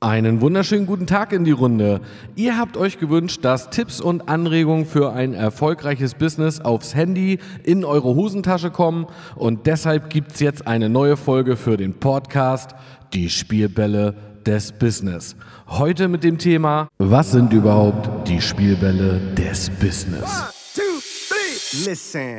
Einen wunderschönen guten Tag in die Runde. Ihr habt euch gewünscht, dass Tipps und Anregungen für ein erfolgreiches Business aufs Handy in eure Hosentasche kommen und deshalb gibt's jetzt eine neue Folge für den Podcast Die Spielbälle des Business. Heute mit dem Thema, was sind überhaupt die Spielbälle des Business? One, two, three. Listen.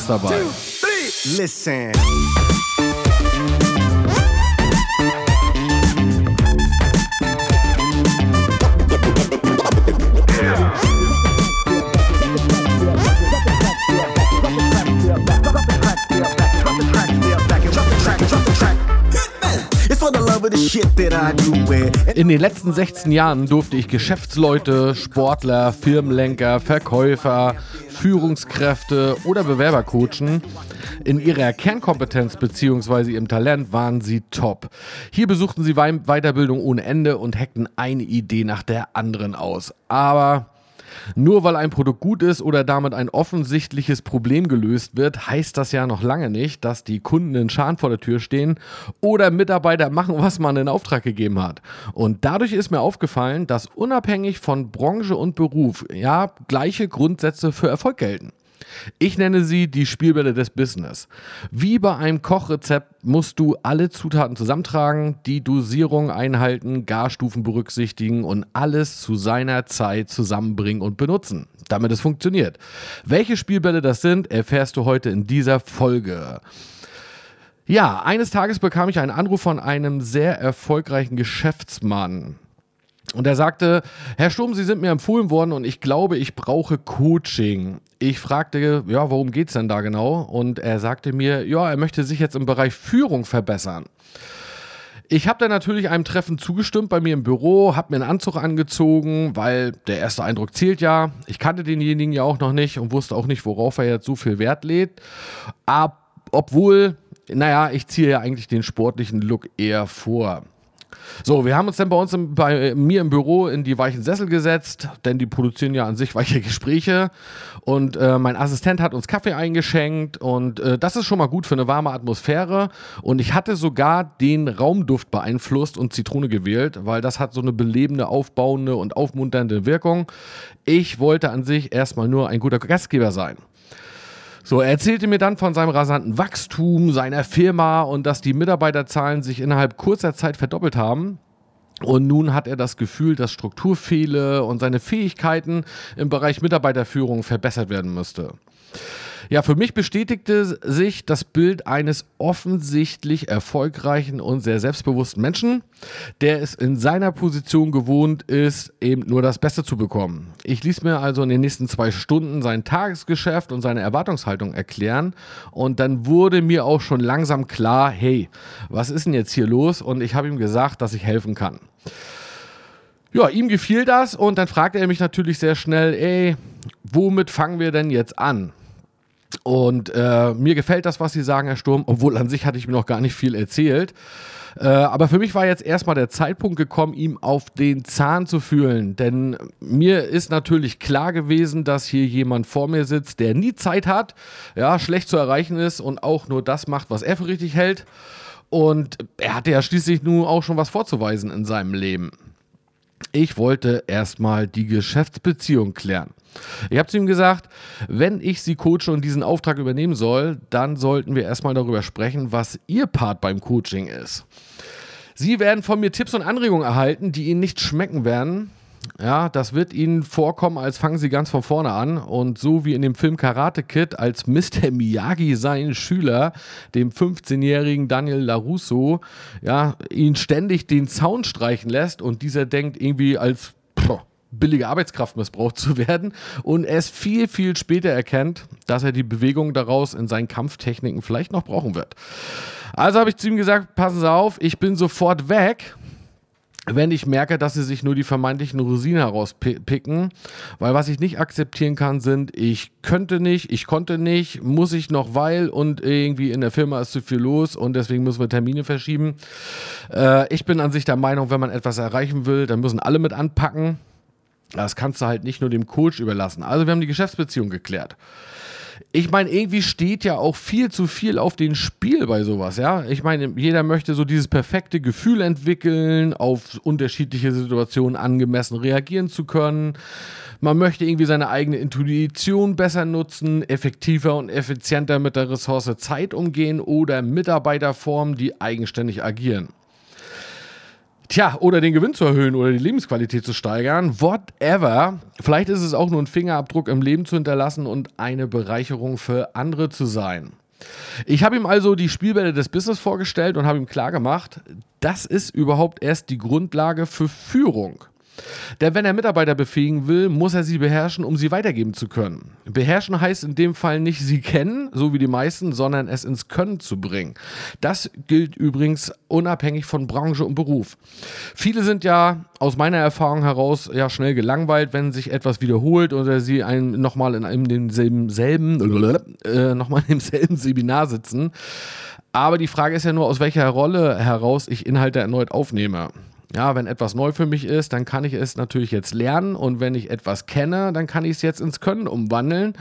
dabei. Two, three. Listen. It's for the love of the shit that I do it. In den letzten 16 Jahren durfte ich Geschäftsleute, Sportler, Firmenlenker, Verkäufer, Führungskräfte oder Bewerber coachen. In ihrer Kernkompetenz bzw. ihrem Talent waren sie top. Hier besuchten sie Wei- Weiterbildung ohne Ende und hackten eine Idee nach der anderen aus. Aber nur weil ein Produkt gut ist oder damit ein offensichtliches Problem gelöst wird, heißt das ja noch lange nicht, dass die Kunden in Scharen vor der Tür stehen oder Mitarbeiter machen, was man in Auftrag gegeben hat. Und dadurch ist mir aufgefallen, dass unabhängig von Branche und Beruf ja gleiche Grundsätze für Erfolg gelten. Ich nenne sie die Spielbälle des Business. Wie bei einem Kochrezept musst du alle Zutaten zusammentragen, die Dosierung einhalten, Garstufen berücksichtigen und alles zu seiner Zeit zusammenbringen und benutzen, damit es funktioniert. Welche Spielbälle das sind, erfährst du heute in dieser Folge. Ja, eines Tages bekam ich einen Anruf von einem sehr erfolgreichen Geschäftsmann. Und er sagte, Herr Sturm, Sie sind mir empfohlen worden und ich glaube, ich brauche Coaching. Ich fragte, ja, worum geht's denn da genau? Und er sagte mir, ja, er möchte sich jetzt im Bereich Führung verbessern. Ich habe dann natürlich einem Treffen zugestimmt bei mir im Büro, habe mir einen Anzug angezogen, weil der erste Eindruck zählt ja. Ich kannte denjenigen ja auch noch nicht und wusste auch nicht, worauf er jetzt so viel Wert legt. Ab, obwohl, naja, ich ziehe ja eigentlich den sportlichen Look eher vor. So, wir haben uns dann bei uns im, bei mir im Büro in die weichen Sessel gesetzt, denn die produzieren ja an sich weiche Gespräche. Und äh, mein Assistent hat uns Kaffee eingeschenkt und äh, das ist schon mal gut für eine warme Atmosphäre. Und ich hatte sogar den Raumduft beeinflusst und Zitrone gewählt, weil das hat so eine belebende, aufbauende und aufmunternde Wirkung. Ich wollte an sich erstmal nur ein guter Gastgeber sein. So, er erzählte mir dann von seinem rasanten Wachstum, seiner Firma und dass die Mitarbeiterzahlen sich innerhalb kurzer Zeit verdoppelt haben. Und nun hat er das Gefühl, dass Struktur fehle und seine Fähigkeiten im Bereich Mitarbeiterführung verbessert werden müsste. Ja, für mich bestätigte sich das Bild eines offensichtlich erfolgreichen und sehr selbstbewussten Menschen, der es in seiner Position gewohnt ist, eben nur das Beste zu bekommen. Ich ließ mir also in den nächsten zwei Stunden sein Tagesgeschäft und seine Erwartungshaltung erklären und dann wurde mir auch schon langsam klar, hey, was ist denn jetzt hier los? Und ich habe ihm gesagt, dass ich helfen kann. Ja, ihm gefiel das und dann fragte er mich natürlich sehr schnell, ey, womit fangen wir denn jetzt an? Und äh, mir gefällt das, was Sie sagen, Herr Sturm, obwohl an sich hatte ich mir noch gar nicht viel erzählt. Äh, aber für mich war jetzt erstmal der Zeitpunkt gekommen, ihm auf den Zahn zu fühlen. Denn mir ist natürlich klar gewesen, dass hier jemand vor mir sitzt, der nie Zeit hat, ja, schlecht zu erreichen ist und auch nur das macht, was er für richtig hält. Und er hatte ja schließlich nun auch schon was vorzuweisen in seinem Leben. Ich wollte erstmal die Geschäftsbeziehung klären. Ich habe zu ihm gesagt, wenn ich Sie coache und diesen Auftrag übernehmen soll, dann sollten wir erstmal darüber sprechen, was Ihr Part beim Coaching ist. Sie werden von mir Tipps und Anregungen erhalten, die Ihnen nicht schmecken werden. Ja, das wird ihnen vorkommen, als fangen sie ganz von vorne an. Und so wie in dem Film Karate Kid, als Mr. Miyagi seinen Schüler, dem 15-jährigen Daniel LaRusso, ja, ihn ständig den Zaun streichen lässt und dieser denkt irgendwie als pff, billige Arbeitskraft missbraucht zu werden und erst viel, viel später erkennt, dass er die Bewegung daraus in seinen Kampftechniken vielleicht noch brauchen wird. Also habe ich zu ihm gesagt, passen Sie auf, ich bin sofort weg wenn ich merke, dass sie sich nur die vermeintlichen Rosinen herauspicken, weil was ich nicht akzeptieren kann, sind, ich könnte nicht, ich konnte nicht, muss ich noch, weil und irgendwie in der Firma ist zu viel los und deswegen müssen wir Termine verschieben. Äh, ich bin an sich der Meinung, wenn man etwas erreichen will, dann müssen alle mit anpacken. Das kannst du halt nicht nur dem Coach überlassen. Also wir haben die Geschäftsbeziehung geklärt ich meine, irgendwie steht ja auch viel zu viel auf den Spiel bei sowas, ja. Ich meine, jeder möchte so dieses perfekte Gefühl entwickeln, auf unterschiedliche Situationen angemessen reagieren zu können. Man möchte irgendwie seine eigene Intuition besser nutzen, effektiver und effizienter mit der Ressource Zeit umgehen oder Mitarbeiter formen, die eigenständig agieren. Tja, oder den Gewinn zu erhöhen oder die Lebensqualität zu steigern, whatever. Vielleicht ist es auch nur ein Fingerabdruck im Leben zu hinterlassen und eine Bereicherung für andere zu sein. Ich habe ihm also die Spielbälle des Business vorgestellt und habe ihm klargemacht, das ist überhaupt erst die Grundlage für Führung. Denn wenn er Mitarbeiter befähigen will, muss er sie beherrschen, um sie weitergeben zu können. Beherrschen heißt in dem Fall nicht sie kennen, so wie die meisten, sondern es ins Können zu bringen. Das gilt übrigens unabhängig von Branche und Beruf. Viele sind ja aus meiner Erfahrung heraus ja schnell gelangweilt, wenn sich etwas wiederholt oder sie einen nochmal in einem demselben selben, äh, nochmal im selben Seminar sitzen. Aber die Frage ist ja nur, aus welcher Rolle heraus ich Inhalte erneut aufnehme. Ja, wenn etwas neu für mich ist, dann kann ich es natürlich jetzt lernen und wenn ich etwas kenne, dann kann ich es jetzt ins Können umwandeln.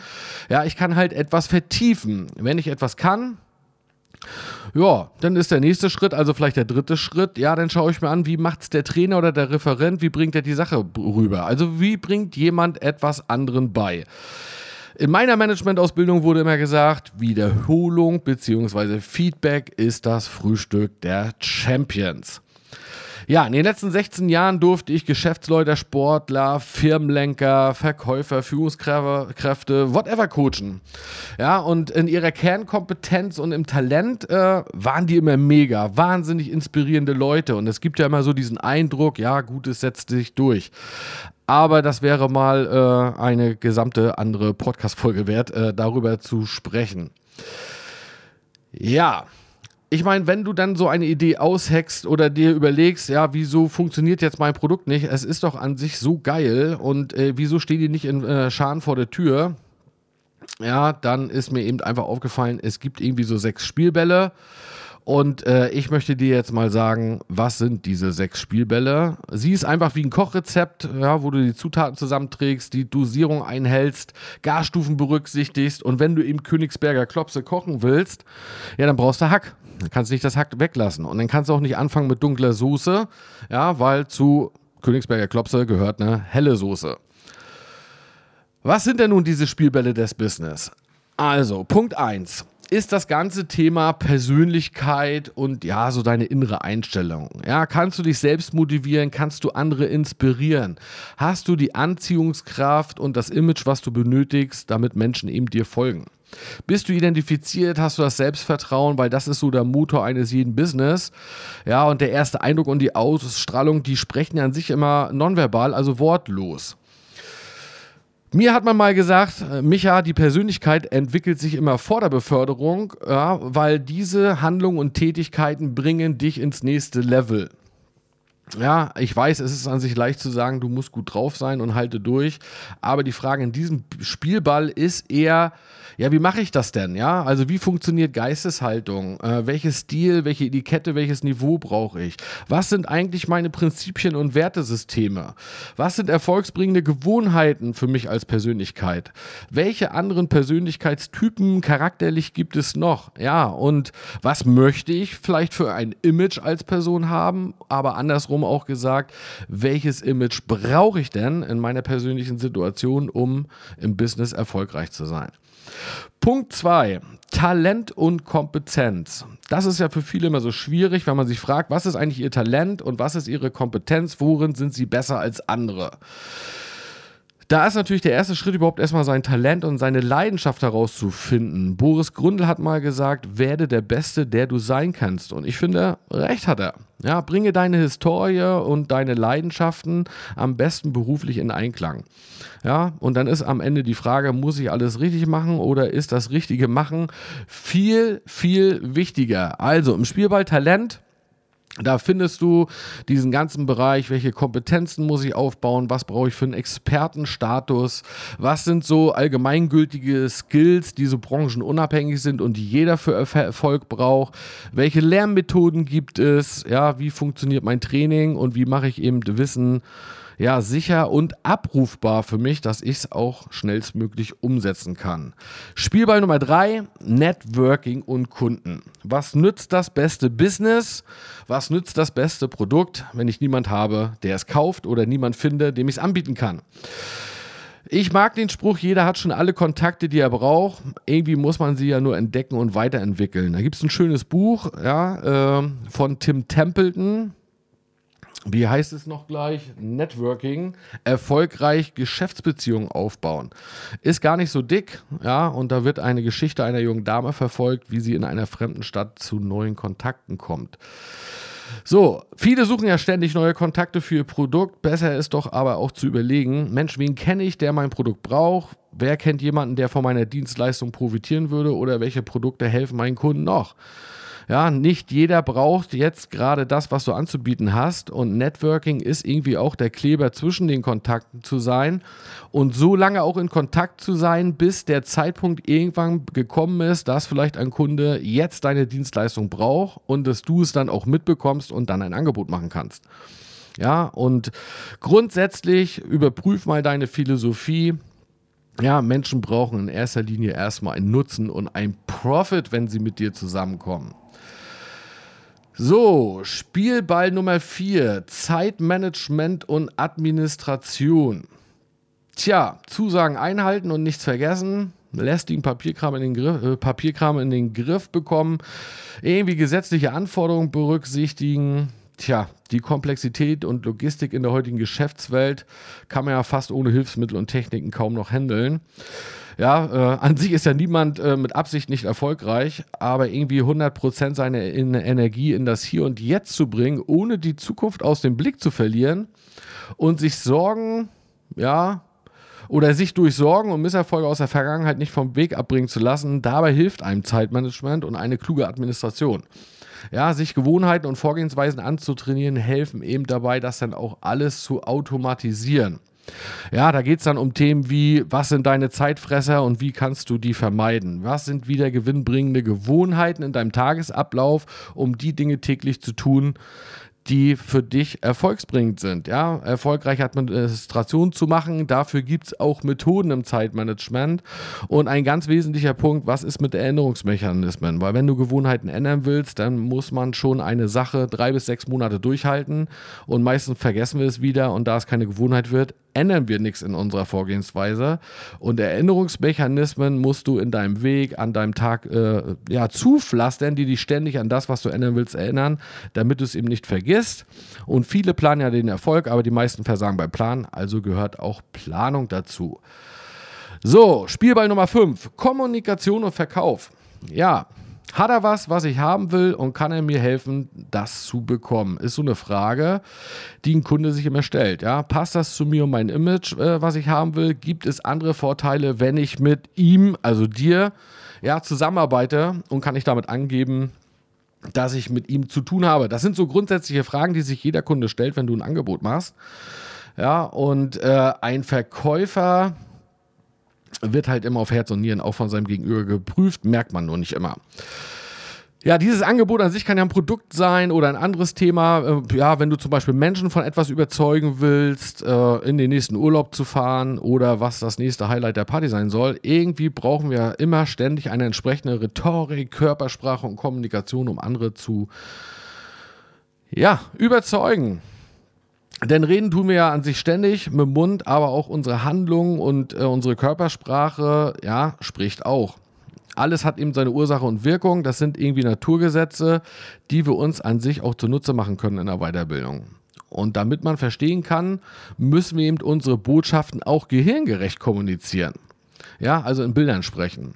Ja, ich kann halt etwas vertiefen. Wenn ich etwas kann, ja, dann ist der nächste Schritt, also vielleicht der dritte Schritt, ja, dann schaue ich mir an, wie macht es der Trainer oder der Referent, wie bringt er die Sache rüber? Also wie bringt jemand etwas anderen bei? In meiner Managementausbildung wurde immer gesagt, Wiederholung bzw. Feedback ist das Frühstück der Champions. Ja, in den letzten 16 Jahren durfte ich Geschäftsleute, Sportler, Firmenlenker, Verkäufer, Führungskräfte, whatever coachen. Ja, und in ihrer Kernkompetenz und im Talent äh, waren die immer mega, wahnsinnig inspirierende Leute. Und es gibt ja immer so diesen Eindruck, ja, Gutes setzt sich durch. Aber das wäre mal äh, eine gesamte andere Podcast-Folge wert, äh, darüber zu sprechen. Ja, ich meine, wenn du dann so eine Idee aushackst oder dir überlegst, ja, wieso funktioniert jetzt mein Produkt nicht? Es ist doch an sich so geil und äh, wieso steht die nicht in äh, Scharen vor der Tür? Ja, dann ist mir eben einfach aufgefallen, es gibt irgendwie so sechs Spielbälle und äh, ich möchte dir jetzt mal sagen, was sind diese sechs Spielbälle? Sie ist einfach wie ein Kochrezept, ja, wo du die Zutaten zusammenträgst, die Dosierung einhältst, Garstufen berücksichtigst und wenn du eben Königsberger Klopse kochen willst, ja, dann brauchst du Hack. Dann kannst du nicht das Hack weglassen. Und dann kannst du auch nicht anfangen mit dunkler Soße, ja, weil zu Königsberger Klopse gehört eine helle Soße. Was sind denn nun diese Spielbälle des Business? Also, Punkt 1 ist das ganze Thema Persönlichkeit und ja, so deine innere Einstellung. Ja, kannst du dich selbst motivieren? Kannst du andere inspirieren? Hast du die Anziehungskraft und das Image, was du benötigst, damit Menschen eben dir folgen? Bist du identifiziert, hast du das Selbstvertrauen, weil das ist so der Motor eines jeden Business. Ja, und der erste Eindruck und die Ausstrahlung, die sprechen ja an sich immer nonverbal, also wortlos. Mir hat man mal gesagt, äh, Micha, die Persönlichkeit entwickelt sich immer vor der Beförderung, ja, weil diese Handlungen und Tätigkeiten bringen dich ins nächste Level. Ja, ich weiß, es ist an sich leicht zu sagen, du musst gut drauf sein und halte durch. Aber die Frage in diesem Spielball ist eher, ja, wie mache ich das denn? Ja, also wie funktioniert Geisteshaltung? Äh, welches Stil, welche Etikette, welches Niveau brauche ich? Was sind eigentlich meine Prinzipien und Wertesysteme? Was sind erfolgsbringende Gewohnheiten für mich als Persönlichkeit? Welche anderen Persönlichkeitstypen charakterlich gibt es noch? Ja, und was möchte ich vielleicht für ein Image als Person haben? Aber andersrum andersrum auch gesagt, welches Image brauche ich denn in meiner persönlichen Situation, um im Business erfolgreich zu sein. Punkt 2. Talent und Kompetenz. Das ist ja für viele immer so schwierig, wenn man sich fragt, was ist eigentlich ihr Talent und was ist ihre Kompetenz, worin sind sie besser als andere. Da ist natürlich der erste Schritt überhaupt erstmal sein Talent und seine Leidenschaft herauszufinden. Boris Grundl hat mal gesagt, werde der Beste, der du sein kannst. Und ich finde, recht hat er. Ja, bringe deine Historie und deine Leidenschaften am besten beruflich in Einklang. Ja, und dann ist am Ende die Frage, muss ich alles richtig machen oder ist das Richtige machen viel, viel wichtiger. Also im Spielball Talent da findest du diesen ganzen Bereich, welche Kompetenzen muss ich aufbauen, was brauche ich für einen Expertenstatus, was sind so allgemeingültige Skills, die so branchenunabhängig sind und die jeder für Erfolg braucht, welche Lernmethoden gibt es, ja, wie funktioniert mein Training und wie mache ich eben Wissen ja, sicher und abrufbar für mich, dass ich es auch schnellstmöglich umsetzen kann. Spielball Nummer drei: Networking und Kunden. Was nützt das beste Business? Was nützt das beste Produkt, wenn ich niemand habe, der es kauft oder niemand finde, dem ich es anbieten kann? Ich mag den Spruch, jeder hat schon alle Kontakte, die er braucht. Irgendwie muss man sie ja nur entdecken und weiterentwickeln. Da gibt es ein schönes Buch ja, äh, von Tim Templeton wie heißt es noch gleich? Networking, erfolgreich Geschäftsbeziehungen aufbauen. Ist gar nicht so dick, ja, und da wird eine Geschichte einer jungen Dame verfolgt, wie sie in einer fremden Stadt zu neuen Kontakten kommt. So, viele suchen ja ständig neue Kontakte für ihr Produkt. Besser ist doch aber auch zu überlegen, Mensch, wen kenne ich, der mein Produkt braucht? Wer kennt jemanden, der von meiner Dienstleistung profitieren würde? Oder welche Produkte helfen meinen Kunden noch? Ja, nicht jeder braucht jetzt gerade das, was du anzubieten hast. Und Networking ist irgendwie auch der Kleber zwischen den Kontakten zu sein und so lange auch in Kontakt zu sein, bis der Zeitpunkt irgendwann gekommen ist, dass vielleicht ein Kunde jetzt deine Dienstleistung braucht und dass du es dann auch mitbekommst und dann ein Angebot machen kannst. Ja, und grundsätzlich überprüf mal deine Philosophie. Ja, Menschen brauchen in erster Linie erstmal einen Nutzen und einen Profit, wenn sie mit dir zusammenkommen. So, Spielball Nummer 4, Zeitmanagement und Administration. Tja, Zusagen einhalten und nichts vergessen. Lästigen Papierkram in den Griff, äh, Papierkram in den Griff bekommen. Irgendwie gesetzliche Anforderungen berücksichtigen. Tja, die Komplexität und Logistik in der heutigen Geschäftswelt kann man ja fast ohne Hilfsmittel und Techniken kaum noch handeln. Ja, äh, an sich ist ja niemand äh, mit Absicht nicht erfolgreich, aber irgendwie 100% seiner in Energie in das Hier und Jetzt zu bringen, ohne die Zukunft aus dem Blick zu verlieren und sich Sorgen, ja, oder sich durch Sorgen und Misserfolge aus der Vergangenheit nicht vom Weg abbringen zu lassen, dabei hilft einem Zeitmanagement und eine kluge Administration. Ja, sich Gewohnheiten und Vorgehensweisen anzutrainieren, helfen eben dabei, das dann auch alles zu automatisieren. Ja, da geht es dann um Themen wie, was sind deine Zeitfresser und wie kannst du die vermeiden? Was sind wieder gewinnbringende Gewohnheiten in deinem Tagesablauf, um die Dinge täglich zu tun, die für dich erfolgsbringend sind. Ja, erfolgreiche Administration zu machen, dafür gibt es auch Methoden im Zeitmanagement. Und ein ganz wesentlicher Punkt, was ist mit Erinnerungsmechanismen? Weil wenn du Gewohnheiten ändern willst, dann muss man schon eine Sache drei bis sechs Monate durchhalten und meistens vergessen wir es wieder und da es keine Gewohnheit wird, ändern wir nichts in unserer Vorgehensweise. Und Erinnerungsmechanismen musst du in deinem Weg, an deinem Tag äh, ja, zupflastern, die dich ständig an das, was du ändern willst, erinnern, damit du es eben nicht vergisst. Und viele planen ja den Erfolg, aber die meisten versagen beim Plan. Also gehört auch Planung dazu. So, Spielball Nummer 5. Kommunikation und Verkauf. Ja, hat er was, was ich haben will und kann er mir helfen, das zu bekommen? Ist so eine Frage, die ein Kunde sich immer stellt. Ja? Passt das zu mir und mein Image, äh, was ich haben will? Gibt es andere Vorteile, wenn ich mit ihm, also dir, ja, zusammenarbeite und kann ich damit angeben, dass ich mit ihm zu tun habe? Das sind so grundsätzliche Fragen, die sich jeder Kunde stellt, wenn du ein Angebot machst. Ja, und äh, ein Verkäufer wird halt immer auf Herz und Nieren auch von seinem Gegenüber geprüft, merkt man nur nicht immer. Ja, dieses Angebot an sich kann ja ein Produkt sein oder ein anderes Thema. Äh, ja, wenn du zum Beispiel Menschen von etwas überzeugen willst, äh, in den nächsten Urlaub zu fahren oder was das nächste Highlight der Party sein soll, irgendwie brauchen wir immer ständig eine entsprechende Rhetorik, Körpersprache und Kommunikation, um andere zu ja, überzeugen. Denn reden tun wir ja an sich ständig mit dem Mund, aber auch unsere Handlungen und äh, unsere Körpersprache, ja, spricht auch. Alles hat eben seine Ursache und Wirkung. Das sind irgendwie Naturgesetze, die wir uns an sich auch zunutze machen können in der Weiterbildung. Und damit man verstehen kann, müssen wir eben unsere Botschaften auch gehirngerecht kommunizieren. Ja, also in Bildern sprechen.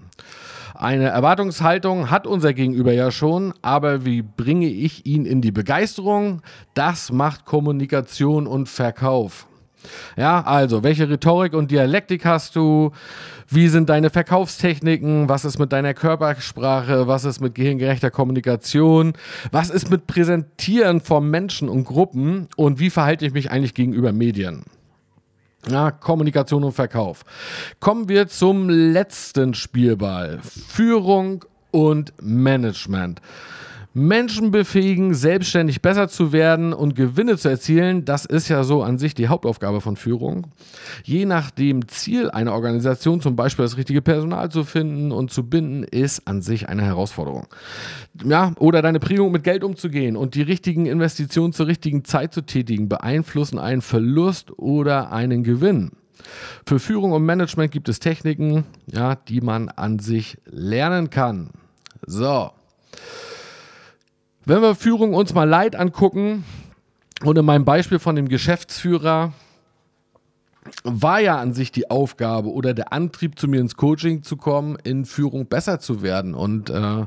Eine Erwartungshaltung hat unser Gegenüber ja schon, aber wie bringe ich ihn in die Begeisterung? Das macht Kommunikation und Verkauf. Ja, also, welche Rhetorik und Dialektik hast du? Wie sind deine Verkaufstechniken? Was ist mit deiner Körpersprache? Was ist mit gehirngerechter Kommunikation? Was ist mit Präsentieren von Menschen und Gruppen? Und wie verhalte ich mich eigentlich gegenüber Medien? Ja, Kommunikation und Verkauf. Kommen wir zum letzten Spielball. Führung und Management. Menschen befähigen, selbstständig besser zu werden und Gewinne zu erzielen, das ist ja so an sich die Hauptaufgabe von Führung. Je nach dem Ziel einer Organisation, zum Beispiel das richtige Personal zu finden und zu binden, ist an sich eine Herausforderung. Ja, oder deine Prägung mit Geld umzugehen und die richtigen Investitionen zur richtigen Zeit zu tätigen, beeinflussen einen Verlust oder einen Gewinn. Für Führung und Management gibt es Techniken, ja, die man an sich lernen kann. So. Wenn wir Führung uns mal Leid angucken und in meinem Beispiel von dem Geschäftsführer war ja an sich die Aufgabe oder der Antrieb, zu mir ins Coaching zu kommen, in Führung besser zu werden. Und äh,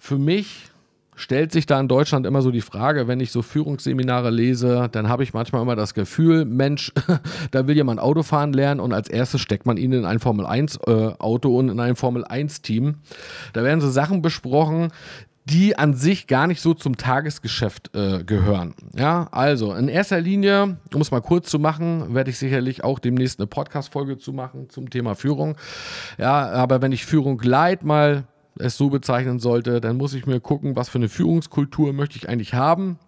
für mich stellt sich da in Deutschland immer so die Frage, wenn ich so Führungsseminare lese, dann habe ich manchmal immer das Gefühl, Mensch, da will jemand Auto fahren lernen und als erstes steckt man ihn in ein Formel 1 äh, Auto und in ein Formel 1 Team. Da werden so Sachen besprochen, die an sich gar nicht so zum Tagesgeschäft äh, gehören. Ja, also in erster Linie, um es mal kurz zu machen, werde ich sicherlich auch demnächst eine Podcast-Folge zu machen zum Thema Führung. Ja, aber wenn ich Führung leid mal es so bezeichnen sollte, dann muss ich mir gucken, was für eine Führungskultur möchte ich eigentlich haben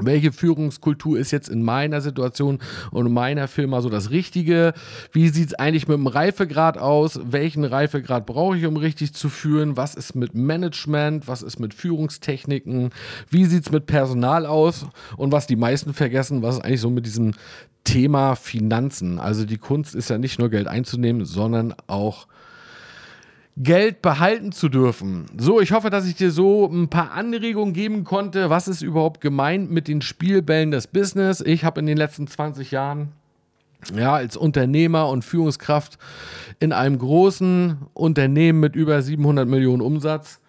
welche Führungskultur ist jetzt in meiner Situation und in meiner Firma so das Richtige? Wie sieht es eigentlich mit dem Reifegrad aus? Welchen Reifegrad brauche ich, um richtig zu führen? Was ist mit Management? Was ist mit Führungstechniken? Wie sieht es mit Personal aus? Und was die meisten vergessen, was ist eigentlich so mit diesem Thema Finanzen? Also die Kunst ist ja nicht nur Geld einzunehmen, sondern auch Geld behalten zu dürfen. So, ich hoffe, dass ich dir so ein paar Anregungen geben konnte. Was ist überhaupt gemeint mit den Spielbällen des Business? Ich habe in den letzten 20 Jahren ja, als Unternehmer und Führungskraft in einem großen Unternehmen mit über 700 Millionen Umsatz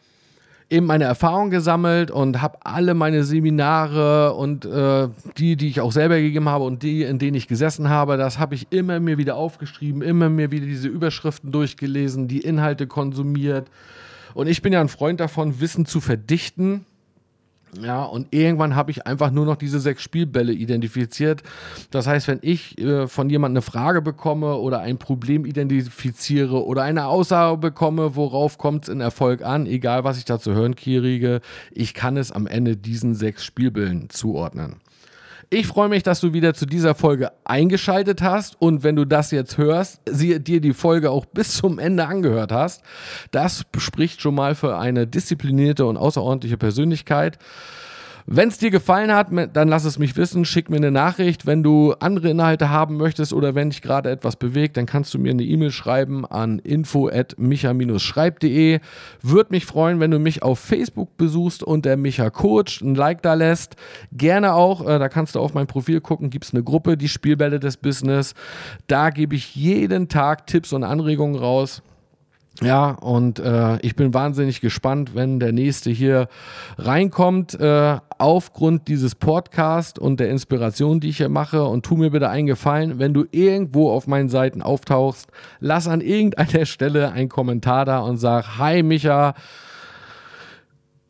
eben meine Erfahrung gesammelt und habe alle meine Seminare und äh, die, die ich auch selber gegeben habe und die, in denen ich gesessen habe, das habe ich immer mir wieder aufgeschrieben, immer mir wieder diese Überschriften durchgelesen, die Inhalte konsumiert. Und ich bin ja ein Freund davon, Wissen zu verdichten ja, und irgendwann habe ich einfach nur noch diese sechs Spielbälle identifiziert. Das heißt, wenn ich äh, von jemandem eine Frage bekomme oder ein Problem identifiziere oder eine Aussage bekomme, worauf kommt es in Erfolg an, egal was ich da zu hören kriege, ich kann es am Ende diesen sechs Spielbällen zuordnen. Ich freue mich, dass du wieder zu dieser Folge eingeschaltet hast und wenn du das jetzt hörst, sie, dir die Folge auch bis zum Ende angehört hast. Das spricht schon mal für eine disziplinierte und außerordentliche Persönlichkeit. Wenn es dir gefallen hat, dann lass es mich wissen. Schick mir eine Nachricht. Wenn du andere Inhalte haben möchtest oder wenn dich gerade etwas bewegt, dann kannst du mir eine E-Mail schreiben an info@micha-schreib.de. Würde mich freuen, wenn du mich auf Facebook besuchst und der Micha Coach ein Like da lässt. Gerne auch, äh, da kannst du auf mein Profil gucken, gibt es eine Gruppe, die Spielbälle des Business. Da gebe ich jeden Tag Tipps und Anregungen raus. Ja, und äh, ich bin wahnsinnig gespannt, wenn der nächste hier reinkommt, äh, aufgrund dieses Podcasts und der Inspiration, die ich hier mache. Und tu mir bitte einen Gefallen, wenn du irgendwo auf meinen Seiten auftauchst, lass an irgendeiner Stelle einen Kommentar da und sag, hi Micha,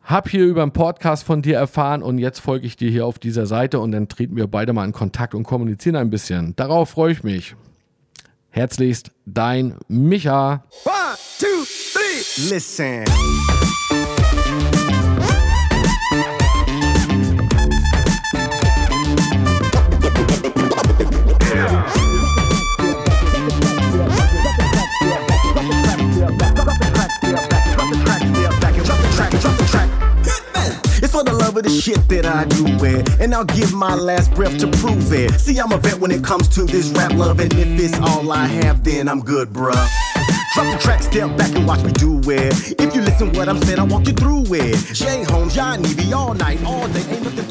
hab hier über einen Podcast von dir erfahren und jetzt folge ich dir hier auf dieser Seite und dann treten wir beide mal in Kontakt und kommunizieren ein bisschen. Darauf freue ich mich. Herzlichst, dein Micha. Three, listen. It's for the love of the shit that I do it. And I'll give my last breath to prove it. See, I'm a vet when it comes to this rap love. And if it's all I have, then I'm good, bruh. Drop the track, step back and watch me do it. If you listen what I'm saying, I'll walk you through it. Jay Holmes, John Evie, all night, all day, ain't nothing